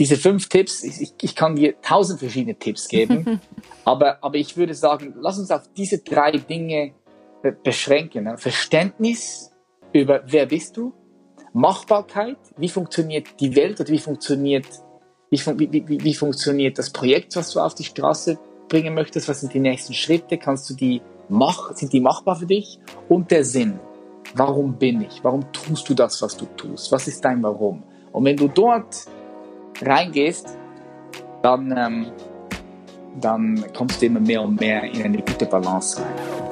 diese fünf Tipps, ich, ich kann dir tausend verschiedene Tipps geben, aber, aber ich würde sagen, lass uns auf diese drei Dinge beschränken. Ne? Verständnis über wer bist du, Machbarkeit, wie funktioniert die Welt oder wie funktioniert, wie, wie, wie, wie funktioniert das Projekt, was du auf die Straße bringen möchtest, was sind die nächsten Schritte, kannst du die mach, sind die machbar für dich und der Sinn. Warum bin ich? Warum tust du das, was du tust? Was ist dein Warum? Und wenn du dort reingehst, dann, ähm, dann kommst du immer mehr und mehr in eine gute Balance rein.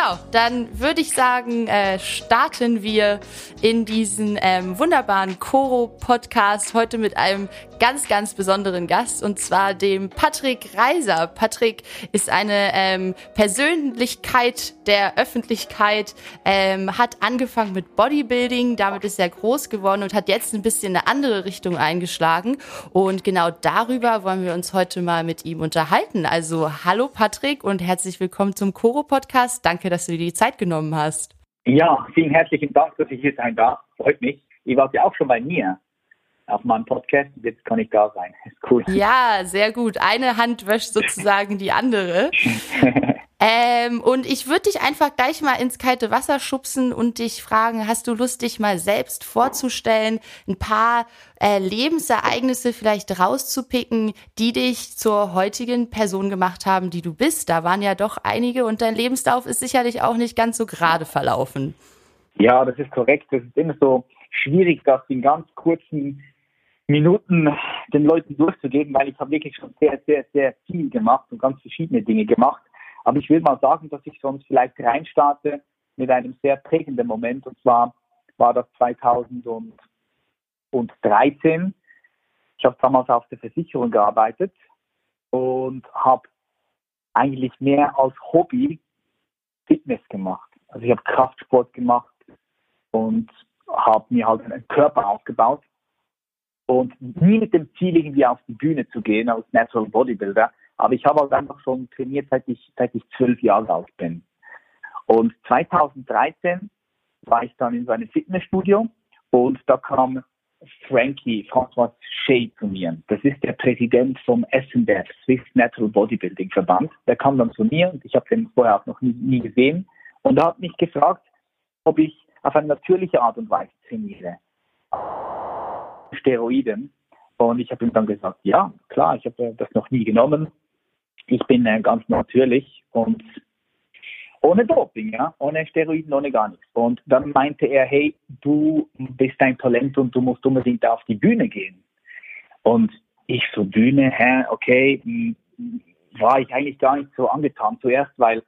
Genau, dann würde ich sagen, äh, starten wir in diesen ähm, wunderbaren Koro-Podcast heute mit einem ganz, ganz besonderen Gast und zwar dem Patrick Reiser. Patrick ist eine ähm, Persönlichkeit der Öffentlichkeit, ähm, hat angefangen mit Bodybuilding, damit ist er groß geworden und hat jetzt ein bisschen eine andere Richtung eingeschlagen und genau darüber wollen wir uns heute mal mit ihm unterhalten. Also hallo Patrick und herzlich willkommen zum Koro-Podcast. Danke, dass du dir die Zeit genommen hast. Ja, vielen herzlichen Dank, dass ich hier sein darf. Freut mich. Ihr wart ja auch schon bei mir auf meinem Podcast. Jetzt kann ich da sein. Ist cool. Ja, sehr gut. Eine Hand wäscht sozusagen die andere. Ähm, und ich würde dich einfach gleich mal ins kalte Wasser schubsen und dich fragen, hast du Lust, dich mal selbst vorzustellen, ein paar äh, Lebensereignisse vielleicht rauszupicken, die dich zur heutigen Person gemacht haben, die du bist? Da waren ja doch einige und dein Lebenslauf ist sicherlich auch nicht ganz so gerade verlaufen. Ja, das ist korrekt. Das ist immer so schwierig, das in ganz kurzen Minuten den Leuten durchzugeben, weil ich habe wirklich schon sehr, sehr, sehr viel gemacht und ganz verschiedene Dinge gemacht. Aber ich will mal sagen, dass ich sonst vielleicht reinstarte mit einem sehr prägenden Moment. Und zwar war das 2013. Ich habe damals auf der Versicherung gearbeitet und habe eigentlich mehr als Hobby Fitness gemacht. Also ich habe Kraftsport gemacht und habe mir halt einen Körper aufgebaut und nie mit dem Ziel irgendwie auf die Bühne zu gehen als Natural Bodybuilder, aber ich habe halt einfach schon trainiert, seit ich, seit ich zwölf Jahre alt bin. Und 2013 war ich dann in so einem Fitnessstudio und da kam Frankie, François Shea zu mir. Das ist der Präsident vom SNBF, Swiss Natural Bodybuilding Verband. Der kam dann zu mir und ich habe den vorher auch noch nie, nie gesehen. Und er hat mich gefragt, ob ich auf eine natürliche Art und Weise trainiere. Steroiden. Und ich habe ihm dann gesagt, ja, klar, ich habe das noch nie genommen ich bin äh, ganz natürlich und ohne Doping, ja, ohne Steroiden, ohne gar nichts. Und dann meinte er, hey, du bist ein Talent und du musst unbedingt auf die Bühne gehen. Und ich so Bühne, hä, okay, hm, war ich eigentlich gar nicht so angetan zuerst, weil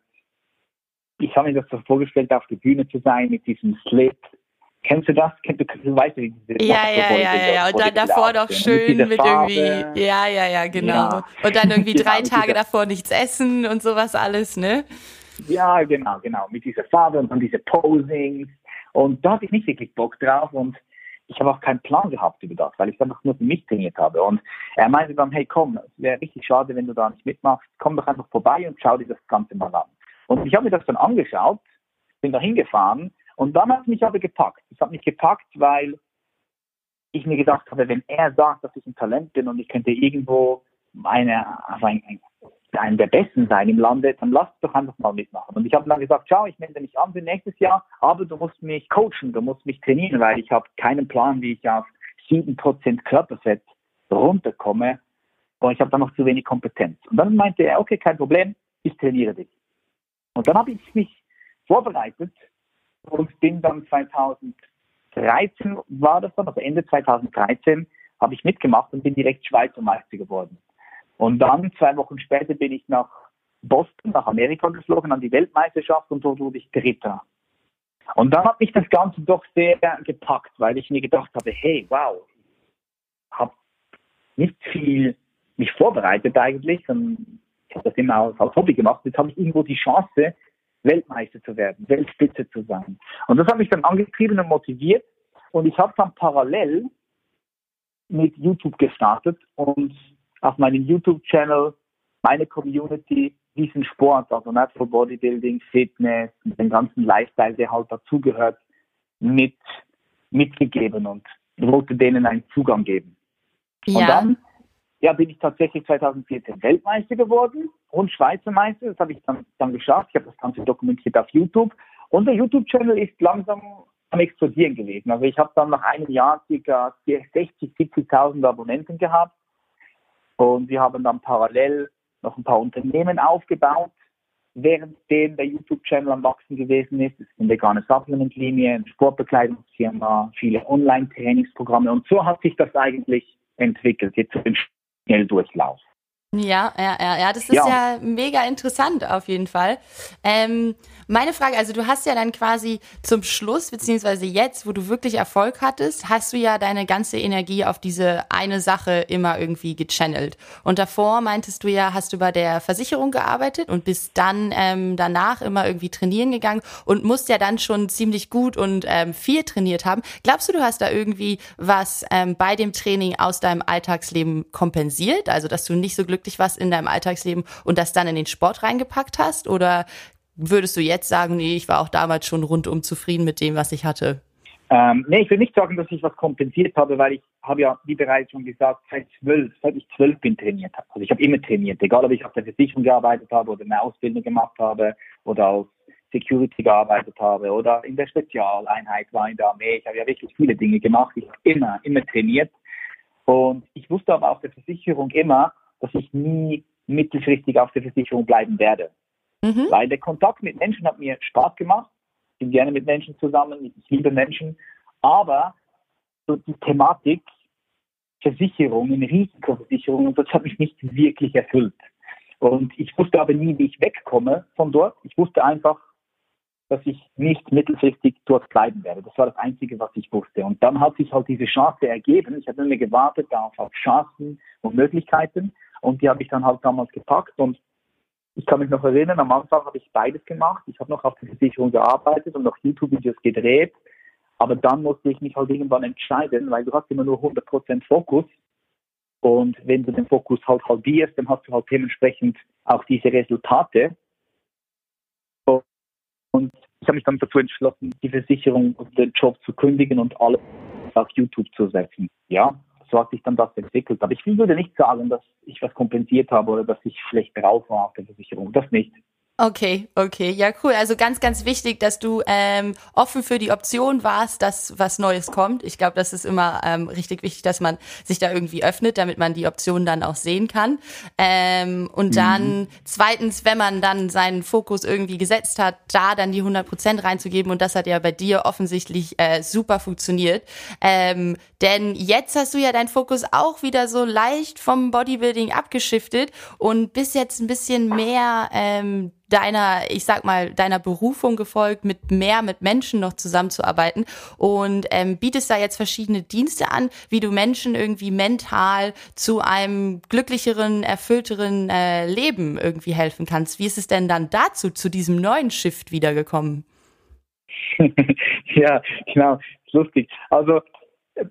ich habe mir das so vorgestellt, auf die Bühne zu sein mit diesem Slip, Kennst du das? Kennst du, du weißt, wie diese Ja, ja, ja, ja, ja. Und dann davor doch schön mit, irgendwie, ja, ja, ja, genau. Und dann irgendwie drei Tage davor nichts essen und sowas alles, ne? Ja, genau, genau. Mit dieser Farbe und dann diese Posings. Und da hatte ich nicht wirklich Bock drauf und ich habe auch keinen Plan gehabt über das, weil ich einfach nur für mich trainiert habe. Und er meinte dann, hey komm, es wäre richtig schade, wenn du da nicht mitmachst. Komm doch einfach vorbei und schau dir das Ganze mal an. Und ich habe mir das dann angeschaut, bin da hingefahren und dann hat mich aber gepackt. Es hat mich gepackt, weil ich mir gedacht habe, wenn er sagt, dass ich ein Talent bin und ich könnte irgendwo eine, also ein, ein, der Besten sein im Lande, dann lass doch einfach mal mitmachen. Und ich habe dann gesagt, schau, ich melde mich an für nächstes Jahr, aber du musst mich coachen, du musst mich trainieren, weil ich habe keinen Plan, wie ich auf 7% Körperfett runterkomme und ich habe da noch zu wenig Kompetenz. Und dann meinte er, okay, kein Problem, ich trainiere dich. Und dann habe ich mich vorbereitet und bin dann 2013, war das dann, also Ende 2013, habe ich mitgemacht und bin direkt Schweizer Meister geworden. Und dann, zwei Wochen später, bin ich nach Boston, nach Amerika geflogen, an die Weltmeisterschaft und dort wurde ich Dritter. Und dann hat mich das Ganze doch sehr gepackt, weil ich mir gedacht habe, hey, wow, habe nicht viel mich vorbereitet eigentlich, und ich habe das immer als Hobby gemacht. Jetzt habe ich irgendwo die Chance, Weltmeister zu werden, Weltspitze zu sein. Und das hat mich dann angetrieben und motiviert. Und ich habe dann parallel mit YouTube gestartet und auf meinem YouTube-Channel meine Community diesen Sport, also Natural Bodybuilding, Fitness, den ganzen Lifestyle, der halt dazugehört, mit, mitgegeben und wollte denen einen Zugang geben. Ja. Und dann ja, bin ich tatsächlich 2014 Weltmeister geworden und Schweizer Meister. Das habe ich dann, dann geschafft. Ich habe das Ganze dokumentiert auf YouTube. Und der YouTube-Channel ist langsam am explodieren gewesen. Also ich habe dann nach einem Jahr ca. 60, 70.000 Abonnenten gehabt. Und wir haben dann parallel noch ein paar Unternehmen aufgebaut, währenddem der YouTube-Channel am Wachsen gewesen ist. Es ist eine vegane Supplement-Linie, eine Sportbekleidungsfirma, viele Online-Trainingsprogramme. Und so hat sich das eigentlich entwickelt. Jetzt im Schnelldurchlauf. Ja, ja, ja, ja, das ist ja. ja mega interessant auf jeden Fall. Ähm, meine Frage, also du hast ja dann quasi zum Schluss, beziehungsweise jetzt, wo du wirklich Erfolg hattest, hast du ja deine ganze Energie auf diese eine Sache immer irgendwie gechannelt. Und davor meintest du ja, hast du bei der Versicherung gearbeitet und bist dann ähm, danach immer irgendwie trainieren gegangen und musst ja dann schon ziemlich gut und ähm, viel trainiert haben. Glaubst du, du hast da irgendwie was ähm, bei dem Training aus deinem Alltagsleben kompensiert? Also, dass du nicht so glücklich warst in deinem Alltagsleben und das dann in den Sport reingepackt hast? Oder würdest du jetzt sagen, nee, ich war auch damals schon rundum zufrieden mit dem, was ich hatte? Ähm, nee, ich will nicht sagen, dass ich was kompensiert habe, weil ich habe ja, wie bereits schon gesagt, seit zwölf, seit ich zwölf bin trainiert habe. Also ich habe immer trainiert, egal ob ich auf der Versicherung gearbeitet habe oder eine Ausbildung gemacht habe oder als Security gearbeitet habe oder in der Spezialeinheit war in der Armee. Ich habe ja wirklich viele Dinge gemacht. Ich habe immer, immer trainiert. Und ich wusste aber auf der Versicherung immer, dass ich nie mittelfristig auf der Versicherung bleiben werde. Mhm. Weil der Kontakt mit Menschen hat mir Spaß gemacht. Ich bin gerne mit Menschen zusammen. Ich liebe Menschen. Aber so die Thematik Versicherungen, Risikoversicherungen, das hat mich nicht wirklich erfüllt. Und ich wusste aber nie, wie ich wegkomme von dort. Ich wusste einfach, dass ich nicht mittelfristig dort bleiben werde. Das war das Einzige, was ich wusste. Und dann hat sich halt diese Chance ergeben. Ich habe nur gewartet auf, auf Chancen und Möglichkeiten. Und die habe ich dann halt damals gepackt. Und ich kann mich noch erinnern, am Anfang habe ich beides gemacht. Ich habe noch auf der Versicherung gearbeitet und noch YouTube-Videos gedreht. Aber dann musste ich mich halt irgendwann entscheiden, weil du hast immer nur 100% Fokus. Und wenn du den Fokus halt halbierst, dann hast du halt dementsprechend auch diese Resultate. Und ich habe mich dann dazu entschlossen, die Versicherung und den Job zu kündigen und alles auf YouTube zu setzen. Ja, so hat sich dann das entwickelt. Aber ich würde nicht sagen, dass ich was kompensiert habe oder dass ich schlecht drauf war auf der Versicherung. Das nicht. Okay, okay, ja cool. Also ganz, ganz wichtig, dass du ähm, offen für die Option warst, dass was Neues kommt. Ich glaube, das ist immer ähm, richtig wichtig, dass man sich da irgendwie öffnet, damit man die Option dann auch sehen kann. Ähm, und mhm. dann zweitens, wenn man dann seinen Fokus irgendwie gesetzt hat, da dann die 100 Prozent reinzugeben. Und das hat ja bei dir offensichtlich äh, super funktioniert. Ähm, denn jetzt hast du ja deinen Fokus auch wieder so leicht vom Bodybuilding abgeschiftet und bist jetzt ein bisschen mehr ähm, deiner, ich sag mal, deiner Berufung gefolgt, mit mehr mit Menschen noch zusammenzuarbeiten und ähm, bietest da jetzt verschiedene Dienste an, wie du Menschen irgendwie mental zu einem glücklicheren, erfüllteren äh, Leben irgendwie helfen kannst. Wie ist es denn dann dazu, zu diesem neuen Shift wiedergekommen? ja, genau, lustig. Also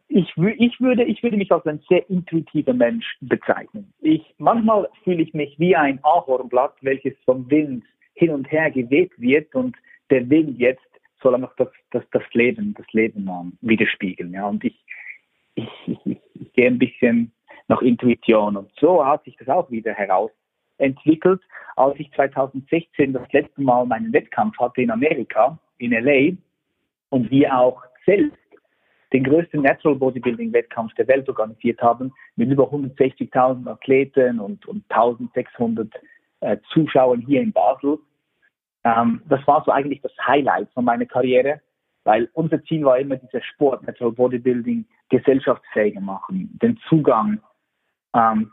ich, ich, würde, ich würde mich als ein sehr intuitiver Mensch bezeichnen. Ich, manchmal fühle ich mich wie ein Ahornblatt, welches vom Wind hin und her geweht wird und der Wind jetzt soll einfach das, das, das Leben, das Leben um, widerspiegeln. Ja? Und ich, ich, ich, ich gehe ein bisschen nach Intuition und so hat sich das auch wieder herausentwickelt. Als ich 2016 das letzte Mal meinen Wettkampf hatte in Amerika, in LA, und wir auch selbst den größten Natural Bodybuilding Wettkampf der Welt organisiert haben, mit über 160.000 Athleten und, und 1600 äh, Zuschauern hier in Basel. Ähm, das war so eigentlich das Highlight von meiner Karriere, weil unser Ziel war immer, dieser Sport, Natural Bodybuilding, gesellschaftsfähiger machen, den Zugang ähm,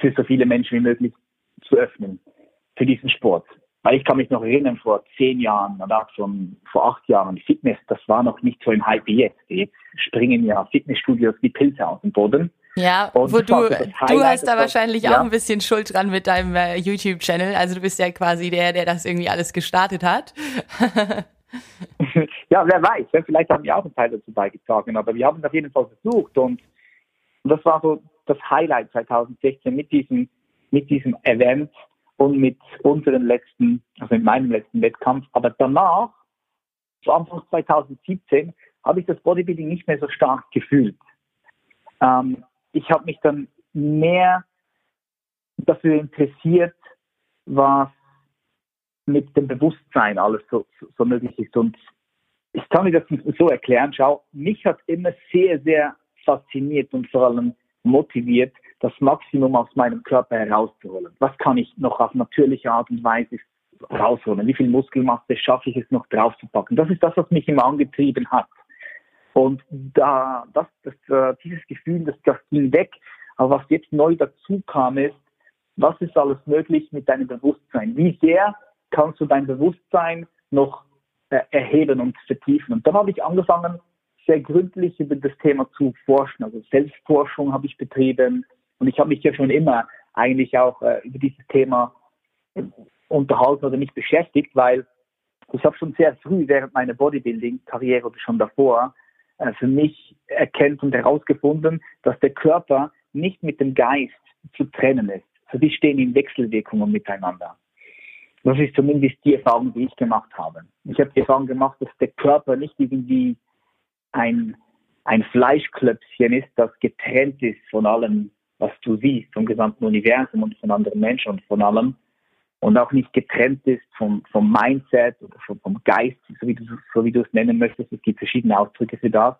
für so viele Menschen wie möglich zu öffnen für diesen Sport. Weil ich kann mich noch erinnern, vor zehn Jahren oder schon vor acht Jahren, Fitness, das war noch nicht so im Hype wie jetzt. Jetzt springen ja Fitnessstudios wie Pilze aus dem Boden. Ja, und wo du, du hast da wahrscheinlich ja. auch ein bisschen Schuld dran mit deinem äh, YouTube-Channel. Also du bist ja quasi der, der das irgendwie alles gestartet hat. ja, wer weiß, vielleicht haben wir auch einen Teil dazu beigetragen, aber wir haben es auf jeden Fall versucht und, und das war so das Highlight 2016 mit diesem mit diesem Event und mit unserem letzten, also mit meinem letzten Wettkampf. Aber danach, zu Anfang 2017, habe ich das Bodybuilding nicht mehr so stark gefühlt. Ähm, ich habe mich dann mehr dafür interessiert, was mit dem Bewusstsein alles so, so, so möglich ist. Und ich kann mir das so erklären. Schau, mich hat immer sehr, sehr fasziniert und vor allem motiviert, das Maximum aus meinem Körper herauszuholen. Was kann ich noch auf natürliche Art und Weise rausholen? Wie viel Muskelmasse schaffe ich es noch draufzupacken? Das ist das, was mich immer angetrieben hat. Und da, das, das, äh, dieses Gefühl, das, das ging weg. Aber was jetzt neu dazu kam, ist, was ist alles möglich mit deinem Bewusstsein? Wie sehr kannst du dein Bewusstsein noch äh, erheben und vertiefen? Und dann habe ich angefangen, sehr gründlich über das Thema zu forschen. Also Selbstforschung habe ich betrieben und ich habe mich ja schon immer eigentlich auch äh, über dieses Thema unterhalten oder mich beschäftigt, weil ich habe schon sehr früh während meiner Bodybuilding-Karriere oder schon davor äh, für mich erkennt und herausgefunden, dass der Körper nicht mit dem Geist zu trennen ist. Also die stehen in Wechselwirkungen miteinander. Das ist zumindest die Erfahrung, die ich gemacht habe. Ich habe die Erfahrung gemacht, dass der Körper nicht irgendwie ein, ein Fleischklöpfchen ist, das getrennt ist von allem, was du siehst, vom gesamten Universum und von anderen Menschen und von allem. Und auch nicht getrennt ist vom, vom Mindset oder vom, vom Geist, so wie, du, so wie du es nennen möchtest. Es gibt verschiedene Ausdrücke für das.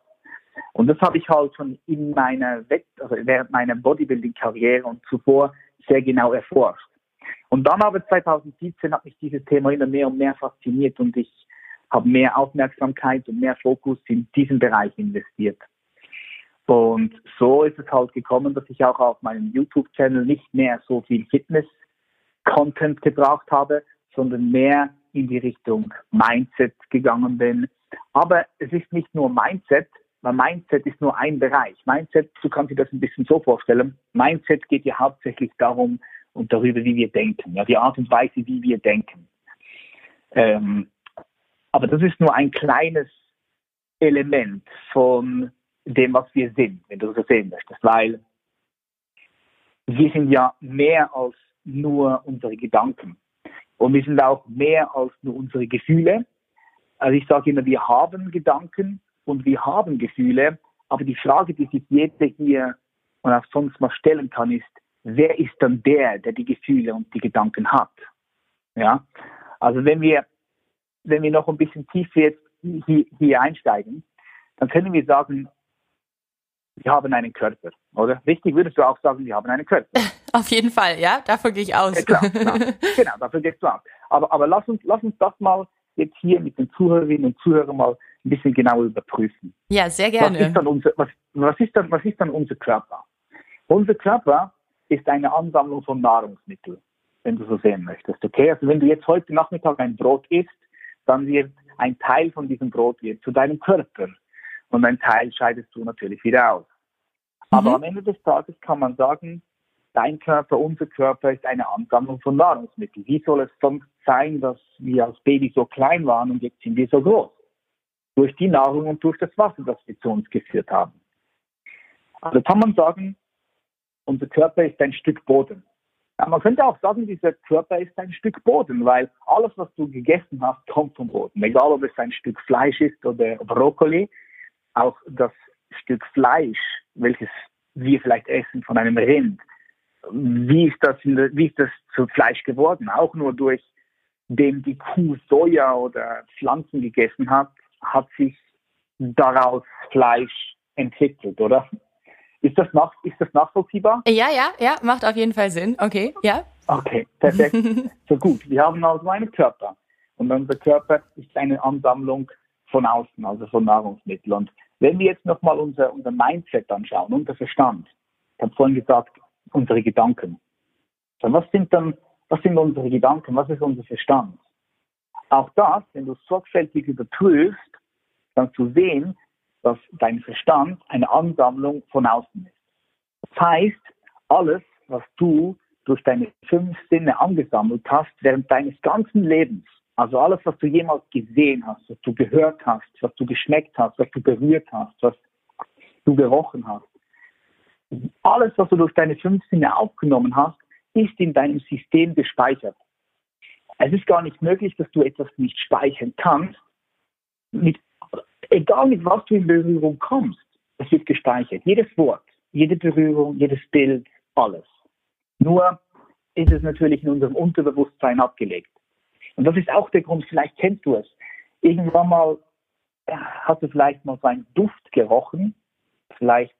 Und das habe ich halt schon in meiner Wett also während meiner Bodybuilding-Karriere und zuvor sehr genau erforscht. Und dann aber 2017 hat mich dieses Thema immer mehr und mehr fasziniert und ich habe mehr Aufmerksamkeit und mehr Fokus in diesen Bereich investiert. Und so ist es halt gekommen, dass ich auch auf meinem YouTube-Channel nicht mehr so viel Fitness-Content gebracht habe, sondern mehr in die Richtung Mindset gegangen bin. Aber es ist nicht nur Mindset, weil Mindset ist nur ein Bereich. Mindset, du kannst dir das ein bisschen so vorstellen. Mindset geht ja hauptsächlich darum und darüber, wie wir denken, ja, die Art und Weise, wie wir denken. Ähm, aber das ist nur ein kleines Element von dem, was wir sind, wenn du so sehen möchtest, weil wir sind ja mehr als nur unsere Gedanken. Und wir sind auch mehr als nur unsere Gefühle. Also ich sage immer, wir haben Gedanken und wir haben Gefühle, aber die Frage, die sich jeder hier und auch sonst mal stellen kann, ist, wer ist dann der, der die Gefühle und die Gedanken hat? Ja, also wenn wir wenn wir noch ein bisschen tiefer jetzt hier, hier einsteigen, dann können wir sagen, wir haben einen Körper, oder? Richtig würdest du auch sagen, wir haben einen Körper. Auf jeden Fall, ja, davon gehe ich aus. Ja, klar, klar. genau, dafür gehst du aus. Aber, aber lass, uns, lass uns das mal jetzt hier mit den Zuhörerinnen und Zuhörern mal ein bisschen genauer überprüfen. Ja, sehr gerne. Was ist dann unser, was, was ist dann, was ist dann unser Körper? Unser Körper ist eine Ansammlung von Nahrungsmitteln, wenn du so sehen möchtest. Okay, also wenn du jetzt heute Nachmittag ein Brot isst, dann wird ein Teil von diesem Brot wird zu deinem Körper und ein Teil scheidest du natürlich wieder aus. Mhm. Aber am Ende des Tages kann man sagen, dein Körper, unser Körper ist eine Ansammlung von Nahrungsmitteln. Wie soll es sonst sein, dass wir als Baby so klein waren und jetzt sind wir so groß? Durch die Nahrung und durch das Wasser, das wir zu uns geführt haben. Also kann man sagen, unser Körper ist ein Stück Boden. Ja, man könnte auch sagen, dieser Körper ist ein Stück Boden, weil alles, was du gegessen hast, kommt vom Boden. Egal, ob es ein Stück Fleisch ist oder Brokkoli, auch das Stück Fleisch, welches wir vielleicht essen von einem Rind, wie ist das, der, wie ist das zu Fleisch geworden? Auch nur durch dem die Kuh Soja oder Pflanzen gegessen hat, hat sich daraus Fleisch entwickelt, oder? Ist das, nach, ist das nachvollziehbar? Ja, ja, ja, macht auf jeden Fall Sinn. Okay, ja. Okay, perfekt. so gut. Wir haben also einen Körper. Und unser Körper ist eine Ansammlung von außen, also von Nahrungsmitteln. Und wenn wir jetzt nochmal unser, unser Mindset anschauen, unser Verstand, ich habe vorhin gesagt, unsere Gedanken. Dann was sind dann, was sind unsere Gedanken? Was ist unser Verstand? Auch das, wenn du sorgfältig überprüfst, kannst du sehen, dass dein Verstand eine Ansammlung von außen ist. Das heißt, alles, was du durch deine fünf Sinne angesammelt hast während deines ganzen Lebens, also alles, was du jemals gesehen hast, was du gehört hast, was du geschmeckt hast, was du berührt hast, was du gerochen hast, alles, was du durch deine fünf Sinne aufgenommen hast, ist in deinem System gespeichert. Es ist gar nicht möglich, dass du etwas nicht speichern kannst. Mit, egal mit was du in Berührung kommst, es wird gespeichert. Jedes Wort, jede Berührung, jedes Bild, alles. Nur ist es natürlich in unserem Unterbewusstsein abgelegt. Und das ist auch der Grund, vielleicht kennst du es. Irgendwann mal hast du vielleicht mal so einen Duft gerochen, vielleicht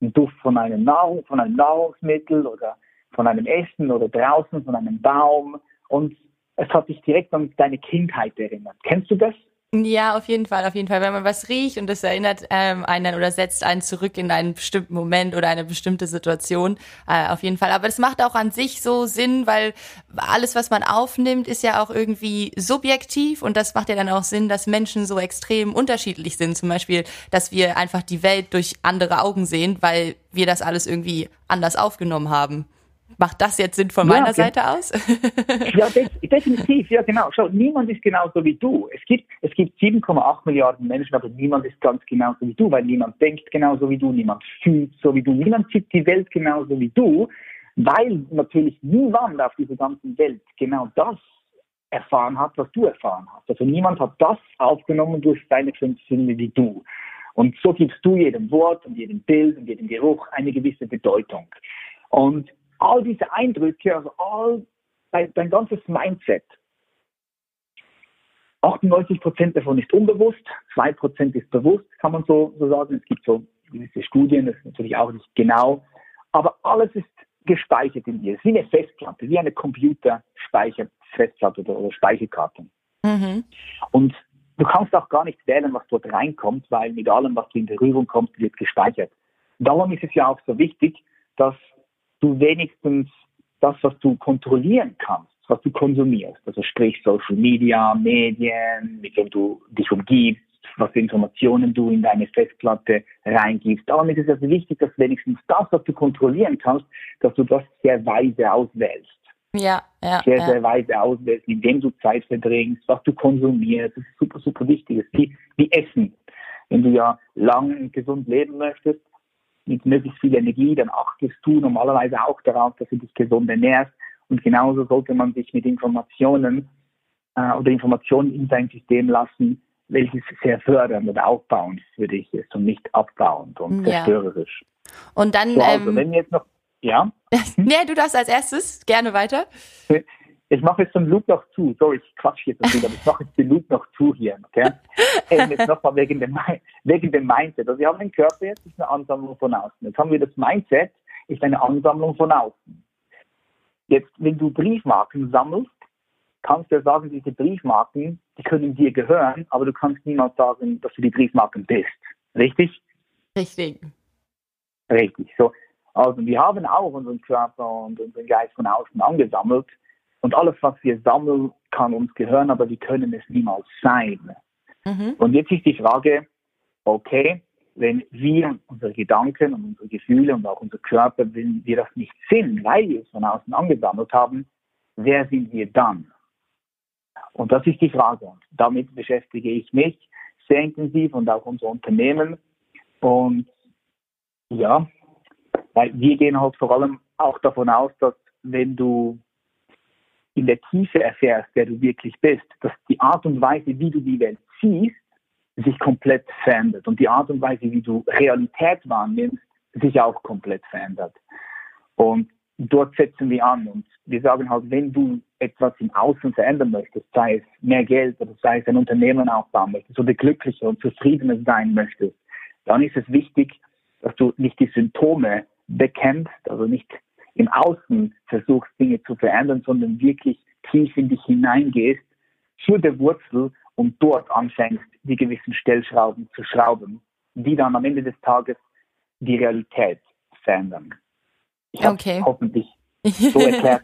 ein Duft von einem, Nahrung, von einem Nahrungsmittel oder von einem Essen oder draußen von einem Baum und es hat dich direkt an deine Kindheit erinnert. Kennst du das? Ja, auf jeden Fall, auf jeden Fall. Wenn man was riecht und das erinnert ähm, einen oder setzt einen zurück in einen bestimmten Moment oder eine bestimmte Situation, äh, auf jeden Fall. Aber es macht auch an sich so Sinn, weil alles, was man aufnimmt, ist ja auch irgendwie subjektiv und das macht ja dann auch Sinn, dass Menschen so extrem unterschiedlich sind. Zum Beispiel, dass wir einfach die Welt durch andere Augen sehen, weil wir das alles irgendwie anders aufgenommen haben. Macht das jetzt Sinn von ja, meiner okay. Seite aus? ja, definitiv. Ja, genau. Schau, niemand ist genauso wie du. Es gibt, es gibt 7,8 Milliarden Menschen, aber niemand ist ganz genauso wie du, weil niemand denkt genauso wie du, niemand fühlt so wie du, niemand sieht die Welt genauso wie du, weil natürlich niemand auf dieser ganzen Welt genau das erfahren hat, was du erfahren hast. Also niemand hat das aufgenommen durch deine fünf Sinne wie du. Und so gibst du jedem Wort und jedem Bild und jedem Geruch eine gewisse Bedeutung. Und all diese Eindrücke, also all dein, dein ganzes Mindset, 98 Prozent davon ist unbewusst, 2 Prozent ist bewusst, kann man so, so sagen. Es gibt so gewisse Studien, das ist natürlich auch nicht genau, aber alles ist gespeichert in dir. Es ist wie eine Festplatte, wie eine Computerspeicherfestplatte oder, oder Speicherkarte. Mhm. Und du kannst auch gar nicht wählen, was dort reinkommt, weil mit allem, was du in Berührung kommst, wird gespeichert. Darum ist es ja auch so wichtig, dass du wenigstens das, was du kontrollieren kannst, was du konsumierst, also sprich Social Media, Medien, mit denen du dich umgibst, was für Informationen du in deine Festplatte reingibst. Darum ist es also wichtig, dass wenigstens das, was du kontrollieren kannst, dass du das sehr weise auswählst. Ja, ja. Sehr, ja. sehr weise auswählst, indem du Zeit verbringst, was du konsumierst. Das ist super, super wichtig. Das ist wie, wie Essen. Wenn du ja lang und gesund leben möchtest, mit möglichst viel Energie, dann achtest du normalerweise auch darauf, dass du dich gesund ernährst. Und genauso sollte man sich mit Informationen äh, oder Informationen in dein System lassen, welches sehr fördernd oder aufbauend für dich ist und nicht abbauend und ja. zerstörerisch. Und dann, so, also, ähm, wenn jetzt noch, ja? nee, du darfst als erstes gerne weiter. Ich mache jetzt den Loop noch zu. Sorry, ich quatsch jetzt viel, aber ich mache jetzt den Loop noch zu hier. Okay? ähm, jetzt nochmal wegen dem, wegen dem Mindset. Also wir haben den Körper jetzt, ist eine Ansammlung von außen. Jetzt haben wir das Mindset, ist eine Ansammlung von außen. Jetzt, wenn du Briefmarken sammelst, kannst du ja sagen, diese Briefmarken, die können dir gehören, aber du kannst niemals sagen, dass du die Briefmarken bist. Richtig? Richtig. Richtig. So. Also wir haben auch unseren Körper und unseren Geist von außen angesammelt und alles, was wir sammeln, kann uns gehören, aber wir können es niemals sein. Mhm. Und jetzt ist die Frage, okay, wenn wir unsere Gedanken und unsere Gefühle und auch unser Körper, wenn wir das nicht sind, weil wir es von außen angesammelt haben, wer sind wir dann? Und das ist die Frage. Und damit beschäftige ich mich sehr intensiv und auch unser Unternehmen. Und ja, weil wir gehen halt vor allem auch davon aus, dass wenn du in der Tiefe erfährst, wer du wirklich bist, dass die Art und Weise, wie du die Welt siehst, sich komplett verändert und die Art und Weise, wie du Realität wahrnimmst, sich auch komplett verändert. Und dort setzen wir an und wir sagen halt, wenn du etwas im Außen verändern möchtest, sei es mehr Geld oder sei es ein Unternehmen aufbauen möchtest oder glücklicher und zufriedener sein möchtest, dann ist es wichtig, dass du nicht die Symptome bekämpfst, also nicht im Außen versuchst, Dinge zu verändern, sondern wirklich tief in dich hineingehst, zu der Wurzel und dort anfängst, die gewissen Stellschrauben zu schrauben, die dann am Ende des Tages die Realität verändern. Ich okay. hoffentlich so erklärt,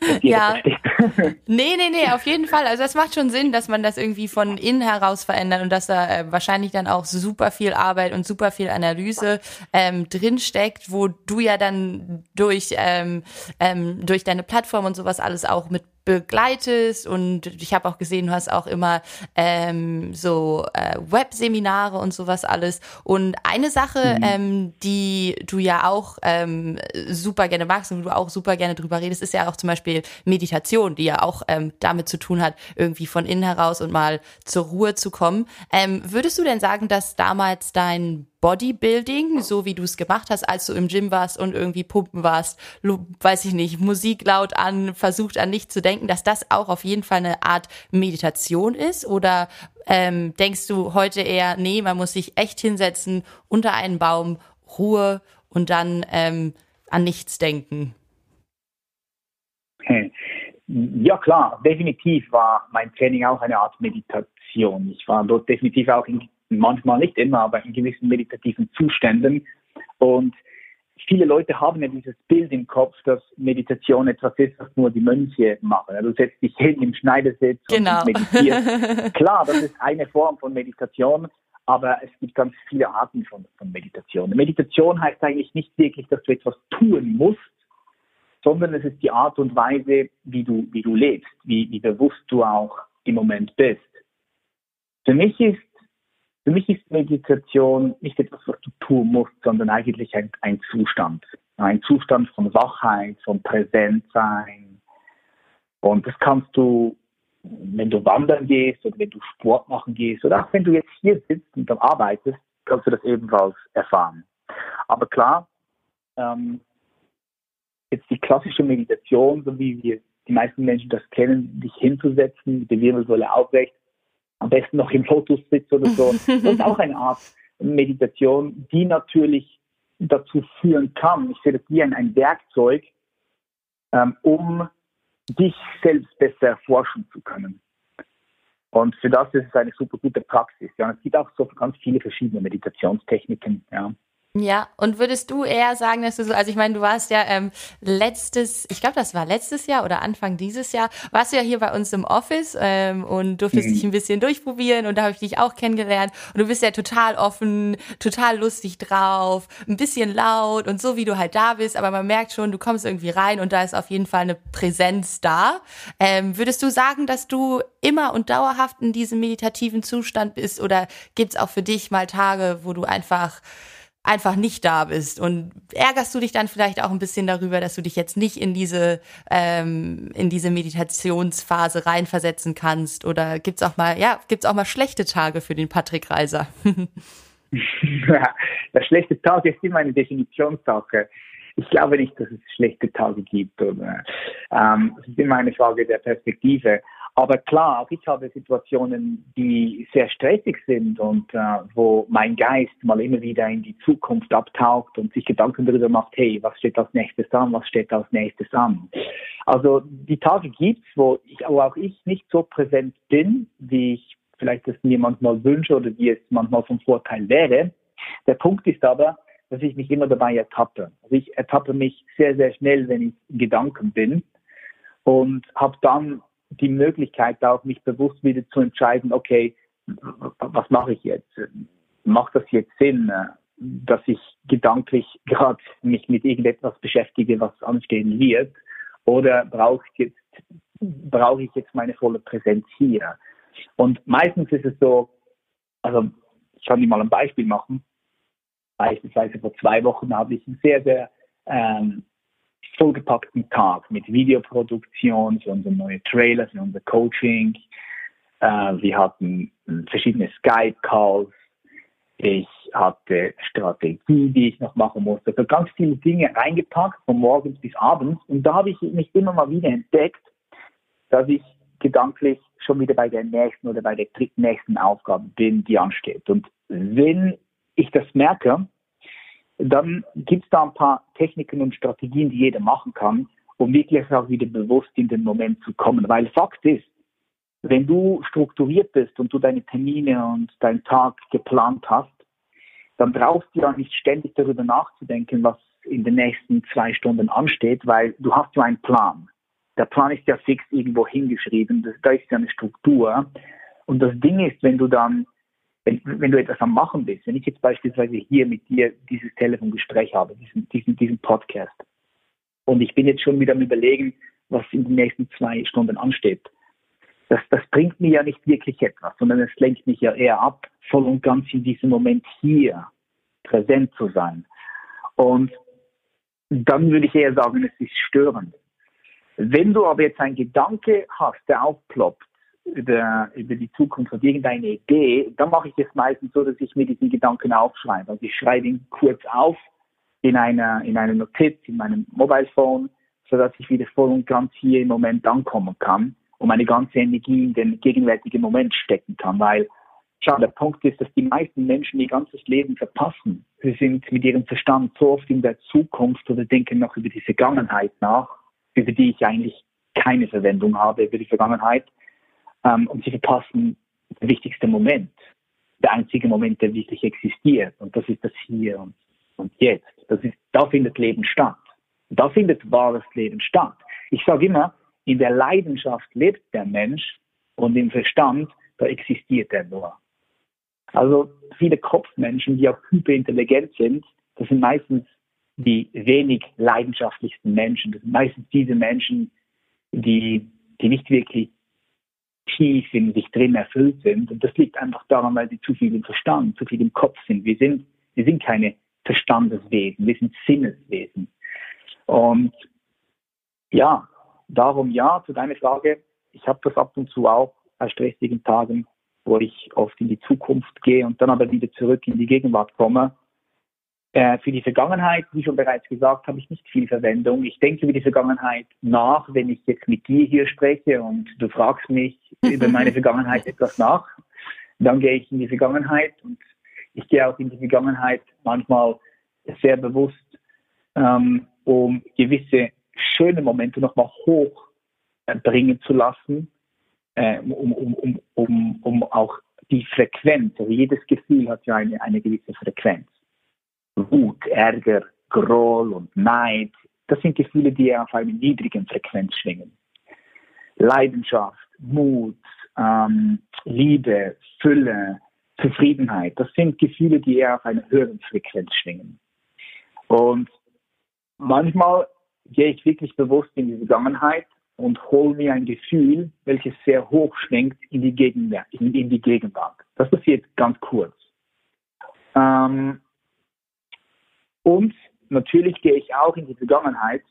ja. nee, nee, nee, auf jeden Fall. Also es macht schon Sinn, dass man das irgendwie von innen heraus verändert und dass da äh, wahrscheinlich dann auch super viel Arbeit und super viel Analyse ähm, drinsteckt, wo du ja dann durch, ähm, ähm, durch deine Plattform und sowas alles auch mit begleitest und ich habe auch gesehen, du hast auch immer ähm, so äh, Webseminare und sowas alles. Und eine Sache, mhm. ähm, die du ja auch ähm, super gerne magst und du auch super gerne drüber redest, ist ja auch zum Beispiel Meditation, die ja auch ähm, damit zu tun hat, irgendwie von innen heraus und mal zur Ruhe zu kommen. Ähm, würdest du denn sagen, dass damals dein Bodybuilding, so wie du es gemacht hast, als du im Gym warst und irgendwie pumpen warst, weiß ich nicht, Musik laut an, versucht an nichts zu denken, dass das auch auf jeden Fall eine Art Meditation ist? Oder ähm, denkst du heute eher, nee, man muss sich echt hinsetzen, unter einen Baum, Ruhe und dann ähm, an nichts denken? Ja klar, definitiv war mein Training auch eine Art Meditation. Ich war dort definitiv auch in manchmal nicht immer, aber in gewissen meditativen Zuständen. Und viele Leute haben ja dieses Bild im Kopf, dass Meditation etwas ist, was nur die Mönche machen. Du setzt dich hin im Schneidersitz genau. und meditierst. Klar, das ist eine Form von Meditation, aber es gibt ganz viele Arten von, von Meditation. Meditation heißt eigentlich nicht wirklich, dass du etwas tun musst, sondern es ist die Art und Weise, wie du, wie du lebst, wie, wie bewusst du auch im Moment bist. Für mich ist für mich ist Meditation nicht etwas, was du tun musst, sondern eigentlich ein, ein Zustand. Ein Zustand von Wachheit, von Präsentsein. Und das kannst du, wenn du wandern gehst oder wenn du Sport machen gehst oder auch wenn du jetzt hier sitzt und dann arbeitest, kannst du das ebenfalls erfahren. Aber klar, ähm, jetzt die klassische Meditation, so wie wir die meisten Menschen das kennen, dich hinzusetzen, die Wirbelsäule aufrecht, am besten noch im Lotus sitzt oder so. Das ist auch eine Art Meditation, die natürlich dazu führen kann, ich sehe das wie ein, ein Werkzeug, ähm, um dich selbst besser erforschen zu können. Und für das ist es eine super gute Praxis. Ja. Und es gibt auch so ganz viele verschiedene Meditationstechniken. Ja. Ja, und würdest du eher sagen, dass du so, also ich meine, du warst ja ähm, letztes, ich glaube, das war letztes Jahr oder Anfang dieses Jahr, warst du ja hier bei uns im Office ähm, und durftest mhm. dich ein bisschen durchprobieren und da habe ich dich auch kennengelernt und du bist ja total offen, total lustig drauf, ein bisschen laut und so wie du halt da bist, aber man merkt schon, du kommst irgendwie rein und da ist auf jeden Fall eine Präsenz da. Ähm, würdest du sagen, dass du immer und dauerhaft in diesem meditativen Zustand bist oder gibt's auch für dich mal Tage, wo du einfach einfach nicht da bist. Und ärgerst du dich dann vielleicht auch ein bisschen darüber, dass du dich jetzt nicht in diese, ähm, in diese Meditationsphase reinversetzen kannst? Oder gibt's auch mal, ja, gibt's auch mal schlechte Tage für den Patrick Reiser? Der schlechte Tag ist immer eine Definitionssache. Ich glaube nicht, dass es schlechte Tage gibt. Oder, ähm, es ist immer eine Frage der Perspektive. Aber klar, auch ich habe Situationen, die sehr stressig sind und äh, wo mein Geist mal immer wieder in die Zukunft abtaucht und sich Gedanken darüber macht, hey, was steht als nächstes an, was steht als nächstes an. Also die Tage gibt's, wo wo auch ich nicht so präsent bin, wie ich vielleicht es mir manchmal wünsche oder wie es manchmal vom Vorteil wäre. Der Punkt ist aber, dass ich mich immer dabei ertappe. Also ich ertappe mich sehr, sehr schnell, wenn ich in Gedanken bin und habe dann die Möglichkeit auch, mich bewusst wieder zu entscheiden, okay, was mache ich jetzt? Macht das jetzt Sinn, dass ich gedanklich gerade mich mit irgendetwas beschäftige, was anstehen wird? Oder brauche ich jetzt, brauche ich jetzt meine volle Präsenz hier? Und meistens ist es so, also ich kann dir mal ein Beispiel machen. Beispielsweise vor zwei Wochen habe ich ein sehr, sehr ähm, vollgepackten Tag mit Videoproduktion für unsere neue Trailer, für unser Coaching. Äh, wir hatten verschiedene Skype-Calls. Ich hatte Strategie, die ich noch machen musste. Also ganz viele Dinge reingepackt, von morgens bis abends. Und da habe ich mich immer mal wieder entdeckt, dass ich gedanklich schon wieder bei der nächsten oder bei der dritten nächsten Aufgabe bin, die ansteht. Und wenn ich das merke, dann gibt es da ein paar Techniken und Strategien, die jeder machen kann, um wirklich auch wieder bewusst in den Moment zu kommen. Weil Fakt ist, wenn du strukturiert bist und du deine Termine und deinen Tag geplant hast, dann brauchst du ja nicht ständig darüber nachzudenken, was in den nächsten zwei Stunden ansteht, weil du hast ja einen Plan. Der Plan ist ja fix irgendwo hingeschrieben, da ist ja eine Struktur. Und das Ding ist, wenn du dann wenn, wenn du etwas am Machen bist, wenn ich jetzt beispielsweise hier mit dir dieses Telefongespräch habe, diesen, diesen, diesen Podcast, und ich bin jetzt schon wieder am Überlegen, was in den nächsten zwei Stunden ansteht. Das, das bringt mir ja nicht wirklich etwas, sondern es lenkt mich ja eher ab, voll und ganz in diesem Moment hier präsent zu sein. Und dann würde ich eher sagen, es ist störend. Wenn du aber jetzt einen Gedanke hast, der aufploppt über, über die Zukunft oder irgendeine Idee, dann mache ich es meistens so, dass ich mir diesen Gedanken aufschreibe. Also ich schreibe ihn kurz auf in einer, in einer Notiz, in meinem Mobile Phone, sodass ich wieder voll und ganz hier im Moment ankommen kann und meine ganze Energie in den gegenwärtigen Moment stecken kann, weil Schau, der Punkt ist, dass die meisten Menschen ihr ganzes Leben verpassen. Sie sind mit ihrem Verstand so oft in der Zukunft oder denken noch über die Vergangenheit nach über die ich eigentlich keine Verwendung habe, über die Vergangenheit. Ähm, und sie verpassen den wichtigsten Moment, der einzige Moment, der wirklich existiert. Und das ist das Hier und, und Jetzt. Das ist, da findet Leben statt. Da findet wahres Leben statt. Ich sage immer, in der Leidenschaft lebt der Mensch und im Verstand, da existiert er nur. Also viele Kopfmenschen, die auch hyperintelligent sind, das sind meistens die wenig leidenschaftlichsten Menschen. Das sind meistens diese Menschen, die, die nicht wirklich tief in sich drin erfüllt sind. Und das liegt einfach daran, weil sie zu viel im Verstand, zu viel im Kopf sind. Wir sind, wir sind keine Verstandeswesen, wir sind Sinneswesen. Und ja, darum ja, zu deiner Frage, ich habe das ab und zu auch bei stressigen Tagen, wo ich oft in die Zukunft gehe und dann aber wieder zurück in die Gegenwart komme für die Vergangenheit, wie schon bereits gesagt, habe ich nicht viel Verwendung. Ich denke über die Vergangenheit nach, wenn ich jetzt mit dir hier spreche und du fragst mich über meine Vergangenheit etwas nach. Dann gehe ich in die Vergangenheit und ich gehe auch in die Vergangenheit manchmal sehr bewusst, ähm, um gewisse schöne Momente nochmal hochbringen äh, zu lassen, äh, um, um, um, um, um auch die Frequenz, also jedes Gefühl hat ja eine, eine gewisse Frequenz. Wut, Ärger, Groll und Neid, das sind Gefühle, die auf einer niedrigen Frequenz schwingen. Leidenschaft, Mut, ähm, Liebe, Fülle, Zufriedenheit, das sind Gefühle, die eher auf einer höheren Frequenz schwingen. Und manchmal gehe ich wirklich bewusst in die Vergangenheit und hole mir ein Gefühl, welches sehr hoch schwingt, in die Gegenwart. In, in die Gegenwart. Das passiert ganz kurz. Ähm, und natürlich gehe ich auch in die Vergangenheit,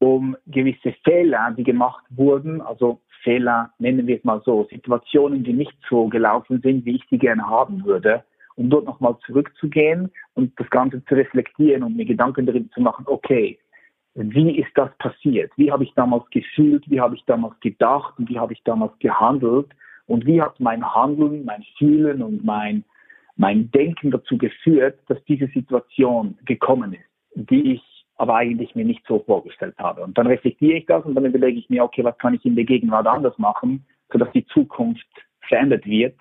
um gewisse Fehler, die gemacht wurden, also Fehler, nennen wir es mal so, Situationen, die nicht so gelaufen sind, wie ich sie gerne haben würde, um dort nochmal zurückzugehen und das Ganze zu reflektieren und mir Gedanken darüber zu machen, okay, wie ist das passiert? Wie habe ich damals gefühlt? Wie habe ich damals gedacht? Und wie habe ich damals gehandelt? Und wie hat mein Handeln, mein Fühlen und mein mein Denken dazu geführt, dass diese Situation gekommen ist, die ich aber eigentlich mir nicht so vorgestellt habe. Und dann reflektiere ich das und dann überlege ich mir, okay, was kann ich in der Gegenwart anders machen, sodass die Zukunft verändert wird.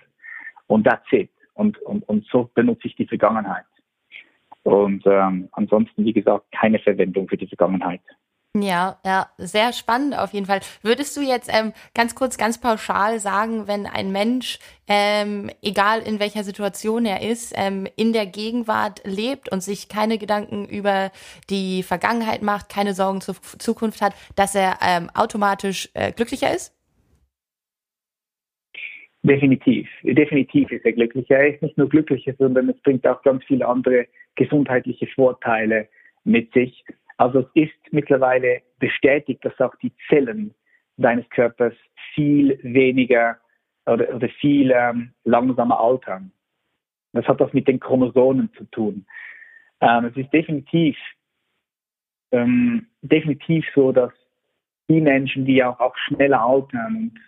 Und that's it. Und, und, und so benutze ich die Vergangenheit. Und ähm, ansonsten, wie gesagt, keine Verwendung für die Vergangenheit. Ja, ja, sehr spannend auf jeden Fall. Würdest du jetzt ähm, ganz kurz, ganz pauschal sagen, wenn ein Mensch, ähm, egal in welcher Situation er ist, ähm, in der Gegenwart lebt und sich keine Gedanken über die Vergangenheit macht, keine Sorgen zur Zukunft hat, dass er ähm, automatisch äh, glücklicher ist? Definitiv, definitiv ist er glücklicher. Er ist nicht nur glücklicher, sondern es bringt auch ganz viele andere gesundheitliche Vorteile mit sich. Also es ist mittlerweile bestätigt, dass auch die Zellen deines Körpers viel weniger oder, oder viel ähm, langsamer altern. Das hat was mit den Chromosomen zu tun. Ähm, es ist definitiv, ähm, definitiv so, dass die Menschen, die auch, auch schneller altern und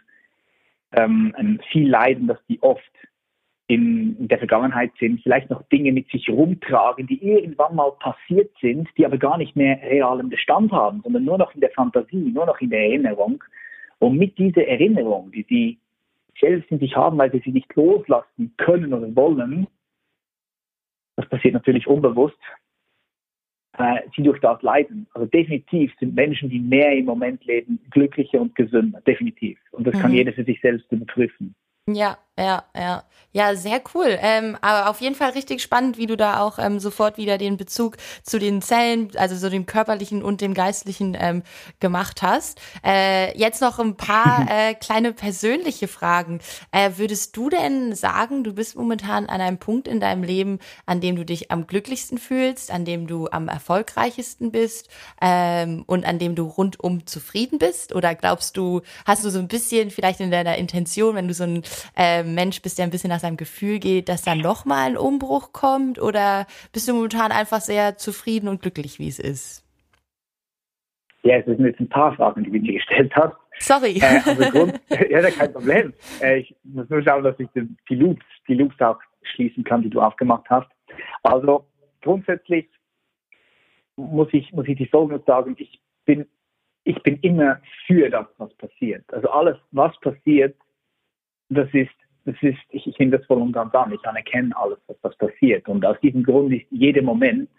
ähm, viel leiden, dass die oft in der Vergangenheit sind, vielleicht noch Dinge mit sich rumtragen, die irgendwann mal passiert sind, die aber gar nicht mehr realen Bestand haben, sondern nur noch in der Fantasie, nur noch in der Erinnerung. Und mit dieser Erinnerung, die sie selbst in sich haben, weil sie sie nicht loslassen können oder wollen, das passiert natürlich unbewusst, äh, sie durch das leiden. Also definitiv sind Menschen, die mehr im Moment leben, glücklicher und gesünder, definitiv. Und das mhm. kann jeder für sich selbst überprüfen. Ja, ja, ja. Ja, sehr cool. Ähm, aber auf jeden Fall richtig spannend, wie du da auch ähm, sofort wieder den Bezug zu den Zellen, also so dem körperlichen und dem geistlichen ähm, gemacht hast. Äh, jetzt noch ein paar äh, kleine persönliche Fragen. Äh, würdest du denn sagen, du bist momentan an einem Punkt in deinem Leben, an dem du dich am glücklichsten fühlst, an dem du am erfolgreichsten bist ähm, und an dem du rundum zufrieden bist? Oder glaubst du, hast du so ein bisschen vielleicht in deiner Intention, wenn du so ein äh, Mensch bist, der ein bisschen nach seinem Gefühl geht, dass da nochmal ein Umbruch kommt? Oder bist du momentan einfach sehr zufrieden und glücklich, wie es ist? Ja, es sind jetzt ein paar Fragen, die du mir gestellt hast. Sorry. Äh, also Grund, ja, kein Problem. Äh, ich muss nur schauen, dass ich die, die, Loops, die Loops auch schließen kann, die du aufgemacht hast. Also grundsätzlich muss ich, muss ich die Folgendes sagen. Ich bin, ich bin immer für das, was passiert. Also alles, was passiert, das ist das ist, ich, ich nehme das voll und ganz an. Ich anerkenne alles, was, passiert. Und aus diesem Grund ist jeder Moment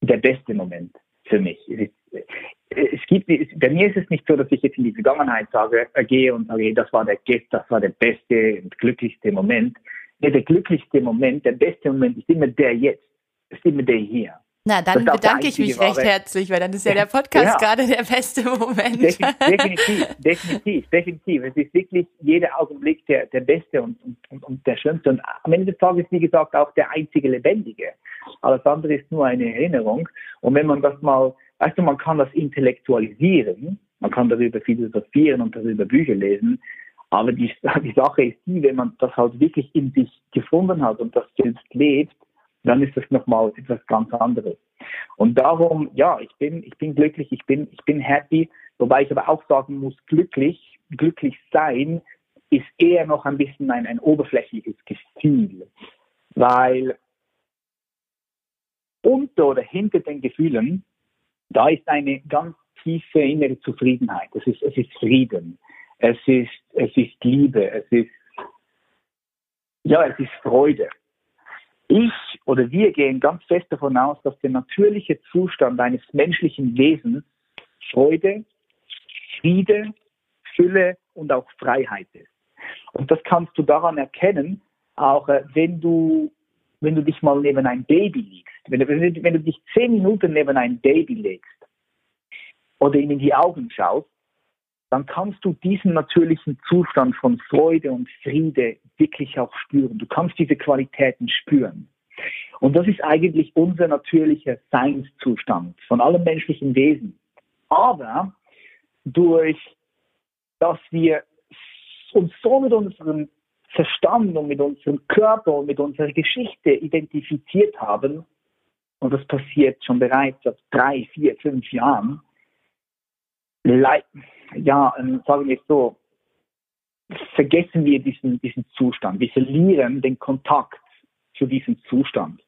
der beste Moment für mich. Es, ist, es gibt, bei mir ist es nicht so, dass ich jetzt in die Vergangenheit sage, äh, gehe und sage, das war der Gest, das war der beste und glücklichste Moment. Nee, der glücklichste Moment, der beste Moment ist immer der jetzt, ist immer der hier. Na, dann bedanke ich mich recht herzlich, weil dann ist ja der Podcast ja. gerade der beste Moment. Definitiv, definitiv, definitiv. Es ist wirklich jeder Augenblick der, der beste und, und, und der schönste. Und am Ende des Tages, wie gesagt, auch der einzige Lebendige. Alles andere ist nur eine Erinnerung. Und wenn man das mal, weißt du, man kann das intellektualisieren, man kann darüber philosophieren und darüber Bücher lesen, aber die, die Sache ist die, wenn man das halt wirklich in sich gefunden hat und das selbst lebt, dann ist das nochmal etwas ganz anderes. Und darum, ja, ich bin, ich bin glücklich, ich bin, ich bin happy, wobei ich aber auch sagen muss, glücklich, glücklich sein ist eher noch ein bisschen ein, ein oberflächliches Gefühl, weil unter oder hinter den Gefühlen, da ist eine ganz tiefe innere Zufriedenheit. Es ist, es ist Frieden. Es ist, es ist Liebe. Es ist, ja, es ist Freude. Ich oder wir gehen ganz fest davon aus, dass der natürliche Zustand eines menschlichen Wesens Freude, Friede, Fülle und auch Freiheit ist. Und das kannst du daran erkennen, auch äh, wenn du, wenn du dich mal neben ein Baby legst. Wenn du, wenn, du, wenn du dich zehn Minuten neben ein Baby legst oder ihm in die Augen schaust, dann kannst du diesen natürlichen Zustand von Freude und Friede wirklich auch spüren. Du kannst diese Qualitäten spüren. Und das ist eigentlich unser natürlicher Seinszustand von allem menschlichen Wesen. Aber durch, dass wir uns so mit unserem Verstand und mit unserem Körper und mit unserer Geschichte identifiziert haben, und das passiert schon bereits seit drei, vier, fünf Jahren, ja, ähm, sagen wir es so, vergessen wir diesen, diesen Zustand. Wir verlieren den Kontakt zu diesem Zustand.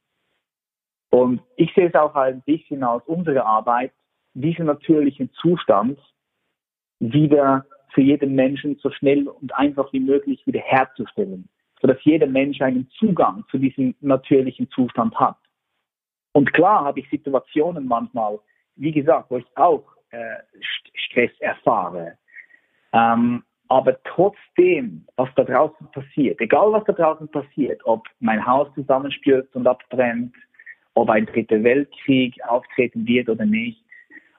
Und ich sehe es auch ein bisschen als unsere Arbeit, diesen natürlichen Zustand wieder für jeden Menschen so schnell und einfach wie möglich wieder herzustellen, sodass jeder Mensch einen Zugang zu diesem natürlichen Zustand hat. Und klar habe ich Situationen manchmal, wie gesagt, wo ich auch äh, Stress erfahre. Ähm, aber trotzdem, was da draußen passiert, egal was da draußen passiert, ob mein Haus zusammenstürzt und abbrennt, ob ein dritter Weltkrieg auftreten wird oder nicht,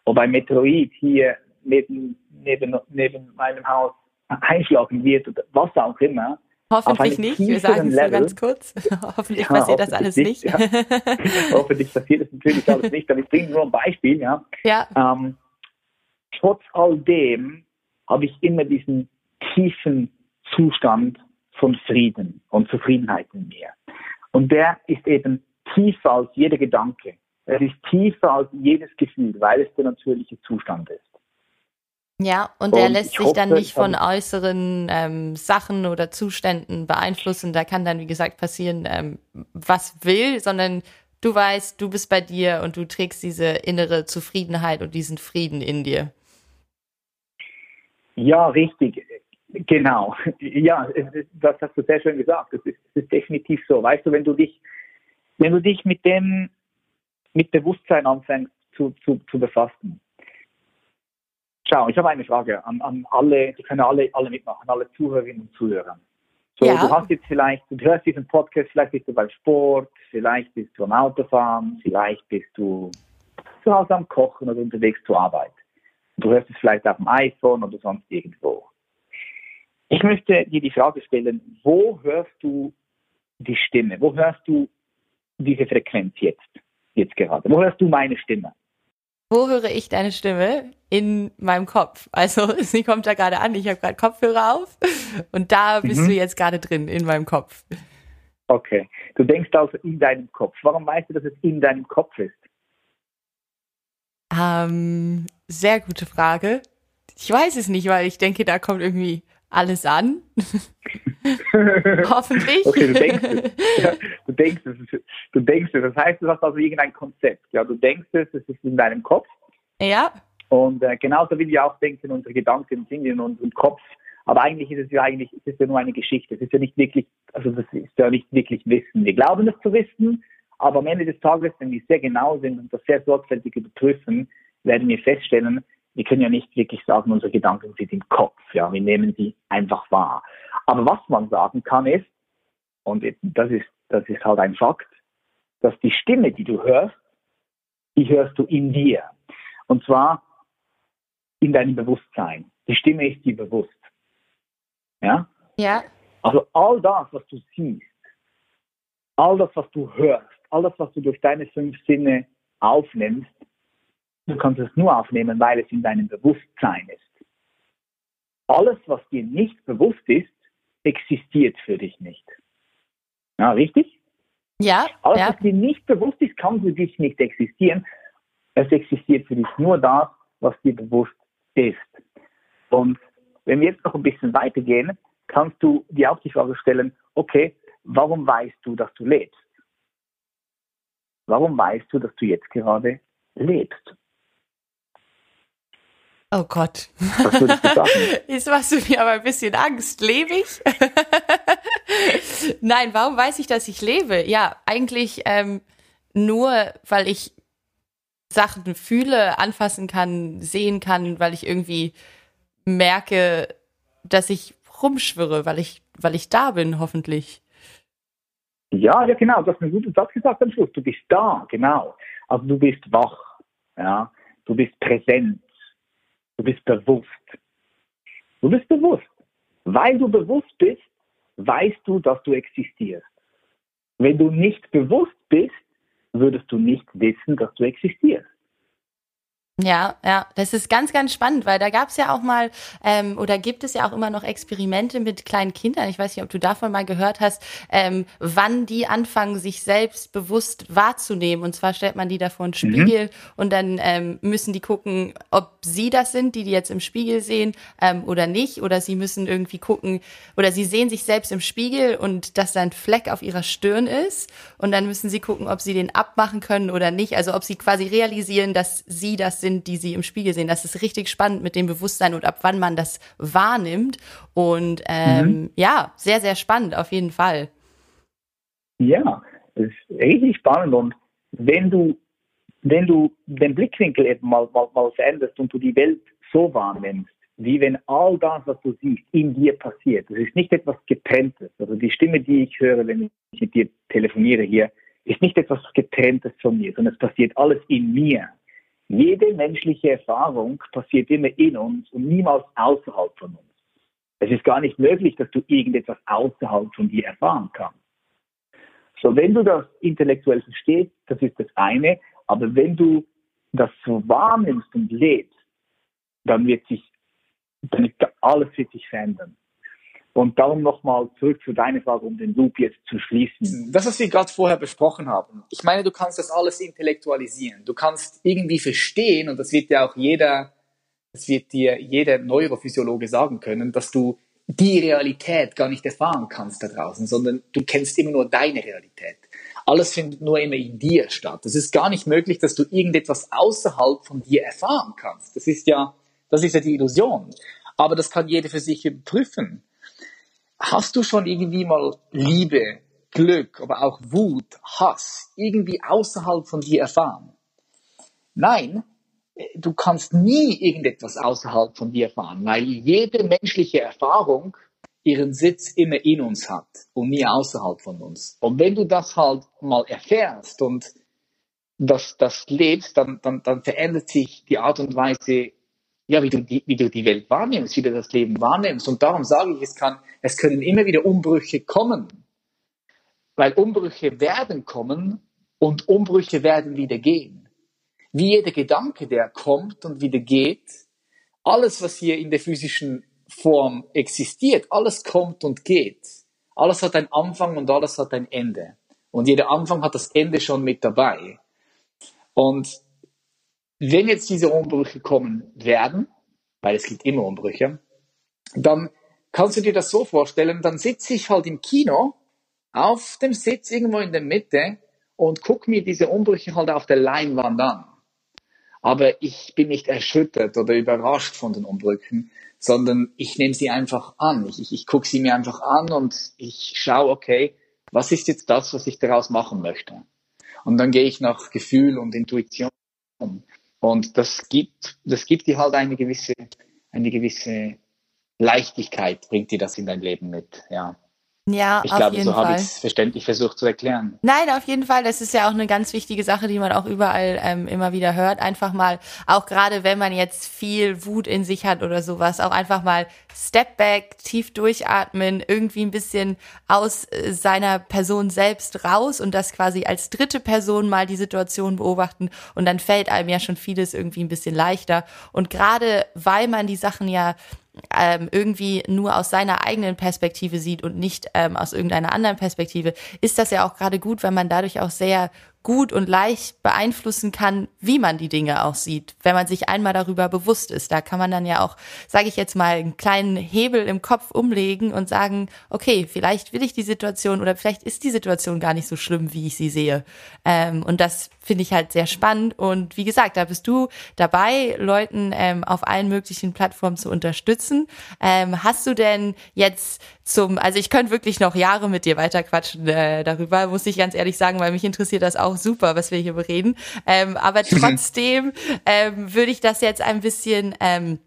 ob ein Meteorit hier neben, neben, neben meinem Haus einschlagen wird oder was auch immer. Hoffentlich nicht, wir sagen es ganz kurz. hoffentlich ja, passiert hoffentlich das alles nicht. nicht. Ja. hoffentlich passiert das natürlich alles nicht, aber ich bringe nur ein Beispiel. Ja. ja. Ähm, trotz all dem habe ich immer diesen tiefen Zustand von Frieden und Zufriedenheit in mir. Und der ist eben tiefer als jeder Gedanke. Er ist tiefer als jedes Gefühl, weil es der natürliche Zustand ist. Ja, und er lässt sich hoffe, dann nicht von äußeren ähm, Sachen oder Zuständen beeinflussen. Da kann dann, wie gesagt, passieren, ähm, was will, sondern du weißt, du bist bei dir und du trägst diese innere Zufriedenheit und diesen Frieden in dir. Ja, richtig. Genau. Ja, das hast du sehr schön gesagt. Das ist, das ist definitiv so. Weißt du, wenn du dich, wenn du dich mit dem, mit Bewusstsein anfängst zu, zu, zu befassen. Schau, ich habe eine Frage an, an alle, die können alle, alle mitmachen, alle Zuhörerinnen und Zuhörer. So, Ja. du hast jetzt vielleicht, du hörst diesen Podcast, vielleicht bist du beim Sport, vielleicht bist du am Autofahren, vielleicht bist du zu Hause am Kochen oder unterwegs zur Arbeit. Du hörst es vielleicht auf dem iPhone oder sonst irgendwo. Ich möchte dir die Frage stellen, wo hörst du die Stimme? Wo hörst du diese Frequenz jetzt? Jetzt gerade. Wo hörst du meine Stimme? Wo höre ich deine Stimme? In meinem Kopf. Also sie kommt da gerade an, ich habe gerade Kopfhörer auf und da bist Mhm. du jetzt gerade drin, in meinem Kopf. Okay. Du denkst also in deinem Kopf. Warum weißt du, dass es in deinem Kopf ist? Ähm, sehr gute Frage. Ich weiß es nicht, weil ich denke, da kommt irgendwie alles an. Hoffentlich. Okay, du denkst es. Ja, du denkst es. Du denkst es. Das heißt, du hast also irgendein Konzept. Ja, du denkst es, es ist in deinem Kopf. ja, Und äh, genauso wie wir auch denken, unsere Gedanken sind in unserem Kopf. Aber eigentlich ist es ja eigentlich, es ist ja nur eine Geschichte. Es ist ja nicht wirklich, also das ist ja nicht wirklich Wissen. Wir glauben es zu wissen, aber am Ende des Tages, wenn wir sehr genau sind und das sehr sorgfältig überprüfen, werden wir feststellen, wir können ja nicht wirklich sagen, unsere Gedanken sind im Kopf. Ja, wir nehmen sie einfach wahr. Aber was man sagen kann ist, und das ist, das ist halt ein Fakt, dass die Stimme, die du hörst, die hörst du in dir. Und zwar in deinem Bewusstsein. Die Stimme ist dir bewusst. Ja? ja, Also all das, was du siehst, all das, was du hörst, all das, was du durch deine fünf Sinne aufnimmst, du kannst es nur aufnehmen, weil es in deinem Bewusstsein ist. Alles, was dir nicht bewusst ist, existiert für dich nicht. Ja, richtig? ja, Alles, ja. was dir nicht bewusst ist, kann für dich nicht existieren. Es existiert für dich nur das, was dir bewusst ist. Und wenn wir jetzt noch ein bisschen weitergehen, kannst du dir auch die Frage stellen, okay, warum weißt du, dass du lebst? Warum weißt du, dass du jetzt gerade lebst? Oh Gott. Was würdest du sagen? Jetzt machst du mir aber ein bisschen Angst. Lebe ich? Nein, warum weiß ich, dass ich lebe? Ja, eigentlich ähm, nur, weil ich Sachen fühle, anfassen kann, sehen kann, weil ich irgendwie merke, dass ich rumschwirre, weil ich, weil ich da bin, hoffentlich. Ja, ja, genau. Du hast einen guten Satz gesagt am Schluss. Du bist da, genau. Also du bist wach. Ja, du bist präsent. Du bist bewusst. Du bist bewusst. Weil du bewusst bist, weißt du, dass du existierst. Wenn du nicht bewusst bist, würdest du nicht wissen, dass du existierst. Ja, ja, das ist ganz, ganz spannend, weil da gab es ja auch mal ähm, oder gibt es ja auch immer noch Experimente mit kleinen Kindern. Ich weiß nicht, ob du davon mal gehört hast, ähm, wann die anfangen, sich selbst bewusst wahrzunehmen. Und zwar stellt man die da vor einen Spiegel und dann ähm, müssen die gucken, ob sie das sind, die die jetzt im Spiegel sehen ähm, oder nicht. Oder sie müssen irgendwie gucken oder sie sehen sich selbst im Spiegel und dass da ein Fleck auf ihrer Stirn ist. Und dann müssen sie gucken, ob sie den abmachen können oder nicht. Also ob sie quasi realisieren, dass sie das sind, die sie im Spiegel sehen. Das ist richtig spannend mit dem Bewusstsein und ab wann man das wahrnimmt. Und ähm, ja, sehr, sehr spannend auf jeden Fall. Ja, das ist richtig spannend. Und wenn du, wenn du den Blickwinkel eben mal, mal, mal veränderst und du die Welt so wahrnimmst, wie wenn all das, was du siehst, in dir passiert. Das ist nicht etwas Getrenntes. Also die Stimme, die ich höre, wenn ich mit dir telefoniere hier, ist nicht etwas Getrenntes von mir, sondern es passiert alles in mir. Jede menschliche Erfahrung passiert immer in uns und niemals außerhalb von uns. Es ist gar nicht möglich, dass du irgendetwas außerhalb von dir erfahren kannst. So, wenn du das intellektuell verstehst, das ist das eine, aber wenn du das so wahrnimmst und lebst, dann wird sich, dann alles wird sich verändern. Und darum nochmal zurück zu deiner Frage, um den Loop jetzt zu schließen. Das, was wir gerade vorher besprochen haben. Ich meine, du kannst das alles intellektualisieren. Du kannst irgendwie verstehen, und das wird ja auch jeder, das wird dir jeder Neurophysiologe sagen können, dass du die Realität gar nicht erfahren kannst da draußen, sondern du kennst immer nur deine Realität. Alles findet nur immer in dir statt. Es ist gar nicht möglich, dass du irgendetwas außerhalb von dir erfahren kannst. Das ist ja, das ist ja die Illusion. Aber das kann jeder für sich überprüfen. Hast du schon irgendwie mal Liebe, Glück, aber auch Wut, Hass irgendwie außerhalb von dir erfahren? Nein, du kannst nie irgendetwas außerhalb von dir erfahren, weil jede menschliche Erfahrung ihren Sitz immer in uns hat und nie außerhalb von uns. Und wenn du das halt mal erfährst und das, das lebst, dann, dann, dann verändert sich die Art und Weise, ja, wie du, die, wie du die Welt wahrnimmst, wie du das Leben wahrnimmst. Und darum sage ich, es kann, es können immer wieder Umbrüche kommen. Weil Umbrüche werden kommen und Umbrüche werden wieder gehen. Wie jeder Gedanke, der kommt und wieder geht, alles, was hier in der physischen Form existiert, alles kommt und geht. Alles hat einen Anfang und alles hat ein Ende. Und jeder Anfang hat das Ende schon mit dabei. Und wenn jetzt diese Umbrüche kommen werden, weil es gibt immer Umbrüche, dann kannst du dir das so vorstellen, dann sitze ich halt im Kino auf dem Sitz irgendwo in der Mitte und gucke mir diese Umbrüche halt auf der Leinwand an. Aber ich bin nicht erschüttert oder überrascht von den Umbrüchen, sondern ich nehme sie einfach an. Ich, ich, ich gucke sie mir einfach an und ich schaue, okay, was ist jetzt das, was ich daraus machen möchte? Und dann gehe ich nach Gefühl und Intuition. Und das gibt, das gibt dir halt eine gewisse, eine gewisse Leichtigkeit, bringt dir das in dein Leben mit, ja. Ja, ich auf glaube, jeden so habe ich es verständlich versucht zu erklären. Nein, auf jeden Fall. Das ist ja auch eine ganz wichtige Sache, die man auch überall ähm, immer wieder hört. Einfach mal, auch gerade wenn man jetzt viel Wut in sich hat oder sowas, auch einfach mal Step back, tief durchatmen, irgendwie ein bisschen aus äh, seiner Person selbst raus und das quasi als dritte Person mal die Situation beobachten. Und dann fällt einem ja schon vieles irgendwie ein bisschen leichter. Und gerade weil man die Sachen ja ähm, irgendwie nur aus seiner eigenen Perspektive sieht und nicht ähm, aus irgendeiner anderen Perspektive, ist das ja auch gerade gut, weil man dadurch auch sehr gut und leicht beeinflussen kann, wie man die Dinge auch sieht, wenn man sich einmal darüber bewusst ist. Da kann man dann ja auch, sage ich jetzt mal, einen kleinen Hebel im Kopf umlegen und sagen, okay, vielleicht will ich die Situation oder vielleicht ist die Situation gar nicht so schlimm, wie ich sie sehe. Ähm, und das finde ich halt sehr spannend. Und wie gesagt, da bist du dabei, Leuten ähm, auf allen möglichen Plattformen zu unterstützen. Ähm, hast du denn jetzt zum, also ich könnte wirklich noch Jahre mit dir weiterquatschen äh, darüber, muss ich ganz ehrlich sagen, weil mich interessiert das auch super, was wir hier bereden. Ähm, aber trotzdem ähm, würde ich das jetzt ein bisschen ähm,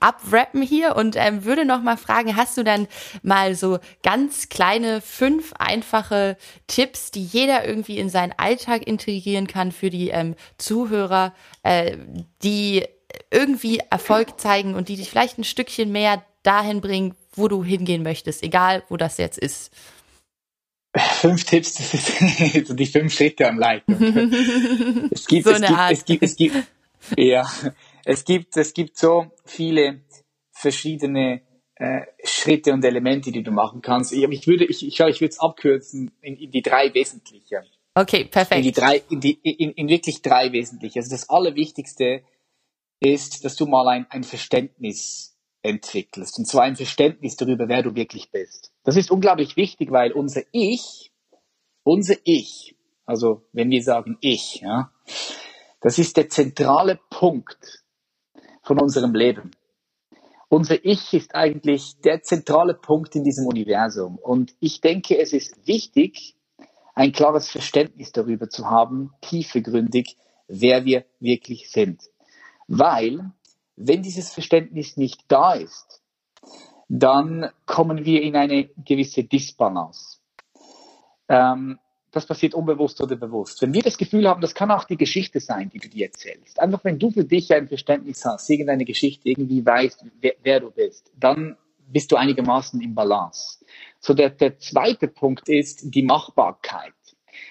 abrappen hier und ähm, würde noch mal fragen, hast du dann mal so ganz kleine fünf einfache Tipps, die jeder irgendwie in seinen Alltag integrieren kann für die ähm, Zuhörer, äh, die irgendwie Erfolg zeigen und die dich vielleicht ein Stückchen mehr dahin bringen, wo du hingehen möchtest, egal wo das jetzt ist. Fünf Tipps, das ist die fünf Schritte am Leitung. Es gibt, So es eine gibt, Art. es gibt, es gibt, ja, es gibt, es gibt so viele verschiedene äh, Schritte und Elemente, die du machen kannst. Ich, ich würde, ich, ich, ich würde es abkürzen in, in die drei wesentlichen. Okay, In die perfekt. drei, in, die, in, in wirklich drei wesentliche. Also das Allerwichtigste ist, dass du mal ein, ein Verständnis entwickelst. Und zwar ein Verständnis darüber, wer du wirklich bist. Das ist unglaublich wichtig, weil unser Ich, unser Ich, also wenn wir sagen Ich, ja, das ist der zentrale Punkt von unserem Leben. Unser Ich ist eigentlich der zentrale Punkt in diesem Universum. Und ich denke, es ist wichtig, ein klares Verständnis darüber zu haben, tiefegründig, wer wir wirklich sind. Weil, wenn dieses Verständnis nicht da ist, dann kommen wir in eine gewisse Disbalance. Ähm, das passiert unbewusst oder bewusst. Wenn wir das Gefühl haben, das kann auch die Geschichte sein, die du dir erzählst. Einfach wenn du für dich ein Verständnis hast, irgendeine Geschichte irgendwie weißt, wer, wer du bist, dann bist du einigermaßen im Balance. So der, der zweite Punkt ist die Machbarkeit.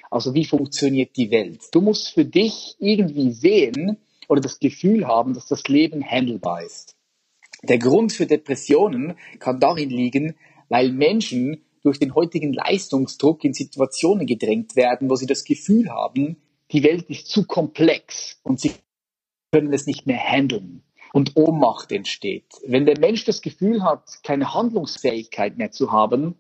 Also wie funktioniert die Welt? Du musst für dich irgendwie sehen oder das Gefühl haben, dass das Leben handelbar ist. Der Grund für Depressionen kann darin liegen, weil Menschen durch den heutigen Leistungsdruck in Situationen gedrängt werden, wo sie das Gefühl haben, die Welt ist zu komplex und sie können es nicht mehr handeln und Ohnmacht entsteht. Wenn der Mensch das Gefühl hat, keine Handlungsfähigkeit mehr zu haben,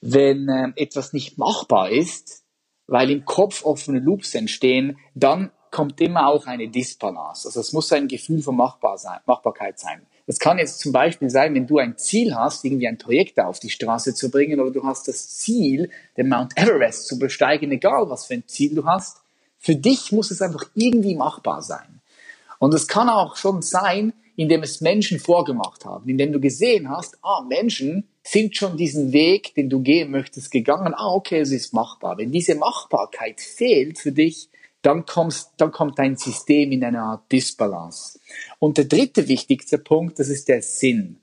wenn äh, etwas nicht machbar ist, weil im Kopf offene Loops entstehen, dann kommt immer auch eine Disbalance. Also es muss ein Gefühl von Machbar sein, Machbarkeit sein. Das kann jetzt zum Beispiel sein, wenn du ein Ziel hast, irgendwie ein Projekt auf die Straße zu bringen oder du hast das Ziel, den Mount Everest zu besteigen, egal was für ein Ziel du hast. Für dich muss es einfach irgendwie machbar sein. Und es kann auch schon sein, indem es Menschen vorgemacht haben, indem du gesehen hast, ah, Menschen, sind schon diesen Weg, den du gehen möchtest, gegangen. Ah, okay, es ist machbar. Wenn diese Machbarkeit fehlt für dich, dann, kommst, dann kommt dein System in eine Art Disbalance. Und der dritte wichtigste Punkt, das ist der Sinn.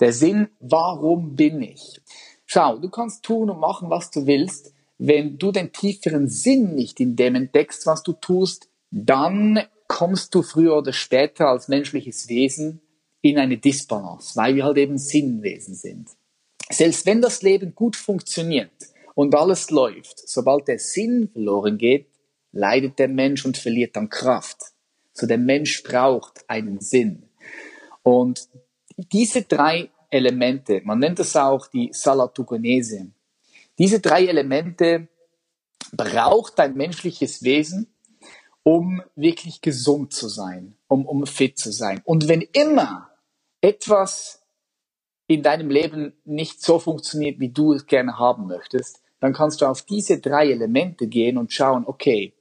Der Sinn, warum bin ich? Schau, du kannst tun und machen, was du willst. Wenn du den tieferen Sinn nicht in dem entdeckst, was du tust, dann kommst du früher oder später als menschliches Wesen in eine Disbalance, weil wir halt eben Sinnwesen sind. Selbst wenn das Leben gut funktioniert und alles läuft, sobald der Sinn verloren geht, leidet der Mensch und verliert dann Kraft. So der Mensch braucht einen Sinn. Und diese drei Elemente, man nennt das auch die Salatugonese, diese drei Elemente braucht ein menschliches Wesen, um wirklich gesund zu sein, um, um fit zu sein. Und wenn immer etwas in deinem Leben nicht so funktioniert, wie du es gerne haben möchtest, dann kannst du auf diese drei Elemente gehen und schauen, okay,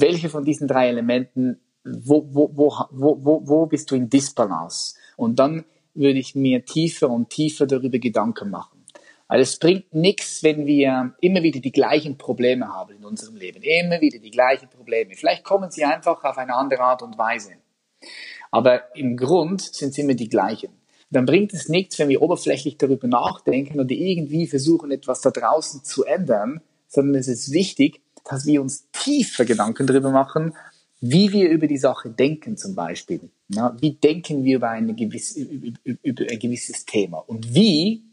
welche von diesen drei Elementen, wo, wo, wo, wo, wo bist du in Disbalance? Und dann würde ich mir tiefer und tiefer darüber Gedanken machen. Weil es bringt nichts, wenn wir immer wieder die gleichen Probleme haben in unserem Leben. Immer wieder die gleichen Probleme. Vielleicht kommen sie einfach auf eine andere Art und Weise. Aber im Grund sind sie immer die gleichen. Dann bringt es nichts, wenn wir oberflächlich darüber nachdenken und irgendwie versuchen, etwas da draußen zu ändern, sondern es ist wichtig, dass wir uns tiefer Gedanken darüber machen, wie wir über die Sache denken zum Beispiel. Ja, wie denken wir über, eine gewisse, über ein gewisses Thema? Und wie,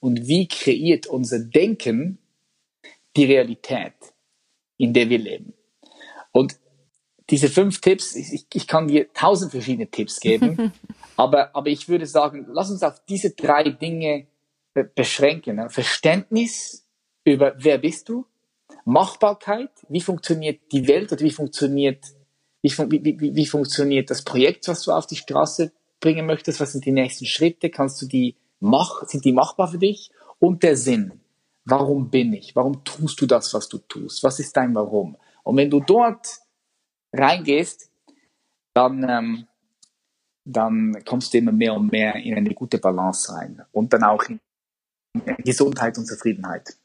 und wie kreiert unser Denken die Realität, in der wir leben? Und diese fünf Tipps, ich, ich kann dir tausend verschiedene Tipps geben, aber, aber ich würde sagen, lass uns auf diese drei Dinge beschränken. Verständnis über wer bist du, Machbarkeit, wie funktioniert die Welt oder wie funktioniert, wie, wie, wie, funktioniert das Projekt, was du auf die Straße bringen möchtest, was sind die nächsten Schritte, kannst du die mach, sind die machbar für dich? Und der Sinn. Warum bin ich? Warum tust du das, was du tust? Was ist dein Warum? Und wenn du dort reingehst, dann, ähm, dann kommst du immer mehr und mehr in eine gute Balance rein und dann auch in Gesundheit und Zufriedenheit.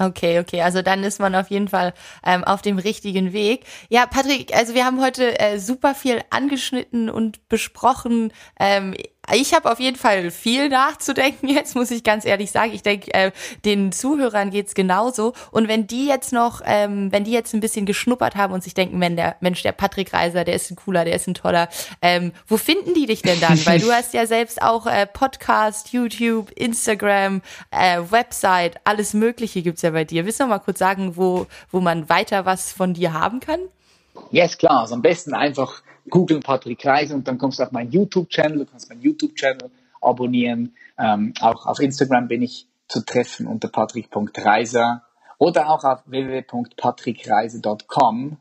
Okay, okay, also dann ist man auf jeden Fall ähm, auf dem richtigen Weg. Ja, Patrick, also wir haben heute äh, super viel angeschnitten und besprochen. Ähm, ich habe auf jeden Fall viel nachzudenken jetzt, muss ich ganz ehrlich sagen. Ich denke, äh, den Zuhörern geht's genauso. Und wenn die jetzt noch, ähm, wenn die jetzt ein bisschen geschnuppert haben und sich denken, wenn der Mensch, der Patrick Reiser, der ist ein cooler, der ist ein toller, ähm, wo finden die dich denn dann? Weil du hast ja selbst auch äh, Podcast, YouTube, Instagram, äh, Website, alles Mögliche gibt's ja bei dir. Willst du noch mal kurz sagen, wo, wo man weiter was von dir haben kann? Yes, klar. Also am besten einfach googeln Patrick Reiser und dann kommst du auf meinen YouTube-Channel, du kannst meinen YouTube-Channel abonnieren. Ähm, auch auf Instagram bin ich zu treffen unter patrick.reiser oder auch auf www.patrickreise.com.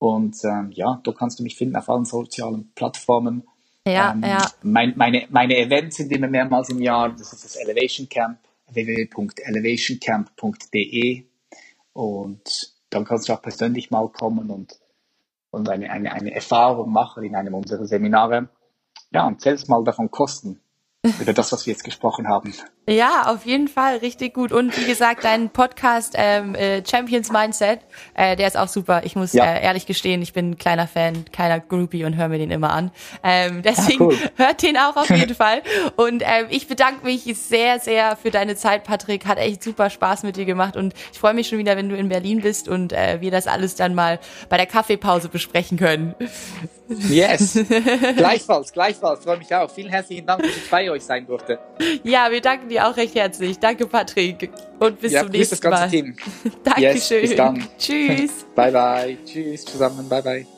Und ähm, ja, da kannst du mich finden auf allen sozialen Plattformen. Ja, ähm, ja. Mein, meine, meine Events sind immer mehrmals im Jahr. Das ist das Elevation Camp, www.elevationcamp.de. Und dann kannst du auch persönlich mal kommen und und eine, eine, eine Erfahrung machen in einem unserer Seminare. Ja, und selbst mal davon kosten über das, was wir jetzt gesprochen haben. Ja, auf jeden Fall, richtig gut. Und wie gesagt, dein Podcast ähm, äh, Champions Mindset, äh, der ist auch super. Ich muss ja. äh, ehrlich gestehen, ich bin ein kleiner Fan, kleiner Groupie und höre mir den immer an. Ähm, deswegen ja, cool. hört den auch auf jeden Fall. Und ähm, ich bedanke mich sehr, sehr für deine Zeit, Patrick. Hat echt super Spaß mit dir gemacht und ich freue mich schon wieder, wenn du in Berlin bist und äh, wir das alles dann mal bei der Kaffeepause besprechen können. Yes, gleichfalls, gleichfalls. Freue mich auch. Vielen herzlichen Dank, dass ich bei euch sein durfte. Ja, wir danken dir dir auch recht herzlich. Danke, Patrick. Und bis ja, zum nächsten das ganze Mal. Team. Dankeschön. Yes, bis dann. Tschüss. bye, bye. Tschüss zusammen. Bye, bye.